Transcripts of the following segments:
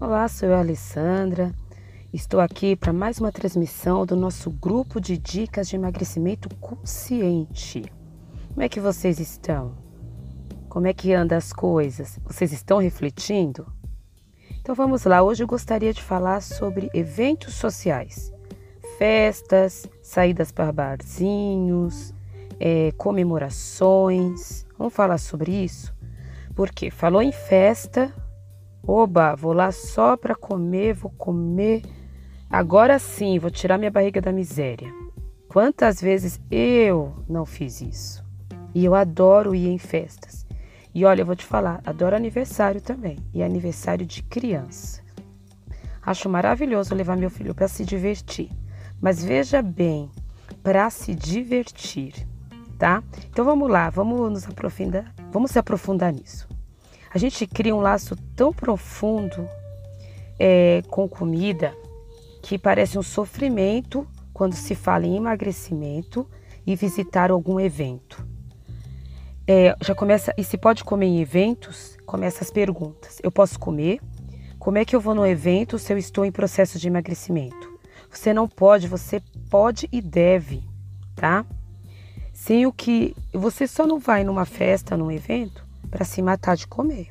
Olá, sou eu, Alessandra. Estou aqui para mais uma transmissão do nosso grupo de dicas de emagrecimento consciente. Como é que vocês estão? Como é que andam as coisas? Vocês estão refletindo? Então vamos lá, hoje eu gostaria de falar sobre eventos sociais, festas, saídas para barzinhos, é, comemorações. Vamos falar sobre isso? Porque falou em festa, oba, vou lá só para comer, vou comer. Agora sim, vou tirar minha barriga da miséria. Quantas vezes eu não fiz isso? E eu adoro ir em festas. E olha, eu vou te falar, adoro aniversário também. E aniversário de criança. Acho maravilhoso levar meu filho para se divertir. Mas veja bem, para se divertir, tá? Então vamos lá, vamos nos aprofundar, vamos se aprofundar nisso. A gente cria um laço tão profundo é, com comida que parece um sofrimento quando se fala em emagrecimento e visitar algum evento. É, já começa, e se pode comer em eventos, começa as perguntas. Eu posso comer? Como é que eu vou no evento se eu estou em processo de emagrecimento? Você não pode, você pode e deve, tá? Sem o que você só não vai numa festa, num evento, para se matar de comer.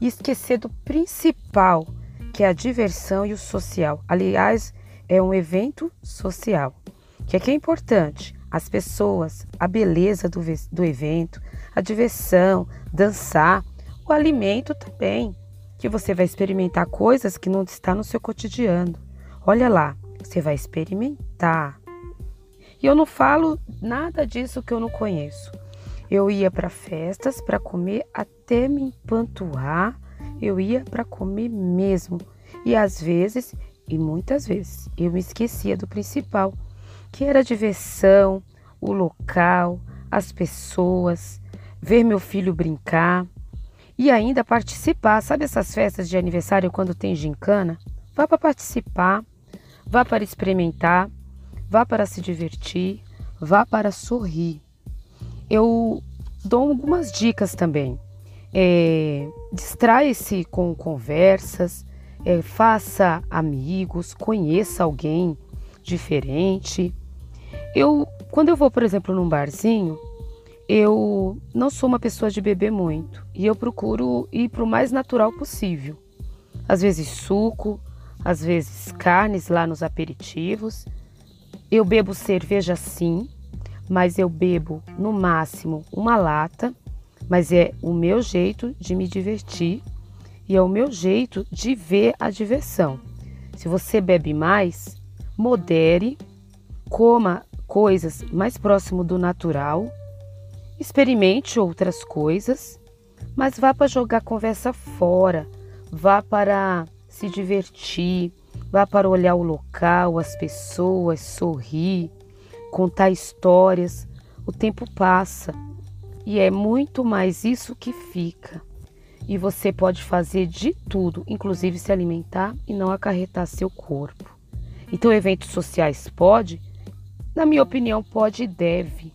E esquecer do principal, que é a diversão e o social. Aliás, é um evento social. Que é que é importante? As pessoas, a beleza do, do evento, a diversão, dançar, o alimento também, que você vai experimentar coisas que não está no seu cotidiano. Olha lá, você vai experimentar. E eu não falo nada disso que eu não conheço. Eu ia para festas para comer até me empanturrar. Eu ia para comer mesmo. E às vezes, e muitas vezes, eu me esquecia do principal, que era a diversão, o local, as pessoas, ver meu filho brincar e ainda participar. Sabe essas festas de aniversário quando tem gincana? Vá para participar, vá para experimentar, vá para se divertir, vá para sorrir eu dou algumas dicas também. É, Distraia-se com conversas, é, faça amigos, conheça alguém diferente. Eu, quando eu vou, por exemplo, num barzinho, eu não sou uma pessoa de beber muito e eu procuro ir para o mais natural possível. Às vezes suco, às vezes carnes lá nos aperitivos. Eu bebo cerveja sim, mas eu bebo no máximo uma lata, mas é o meu jeito de me divertir e é o meu jeito de ver a diversão. Se você bebe mais, modere, coma coisas mais próximo do natural, experimente outras coisas, mas vá para jogar conversa fora, vá para se divertir, vá para olhar o local, as pessoas, sorrir contar histórias, o tempo passa e é muito mais isso que fica. E você pode fazer de tudo, inclusive se alimentar e não acarretar seu corpo. Então, eventos sociais pode? Na minha opinião, pode e deve.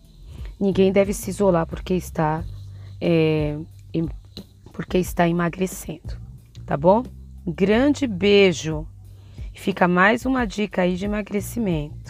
Ninguém deve se isolar porque está, é, porque está emagrecendo, tá bom? Grande beijo. Fica mais uma dica aí de emagrecimento.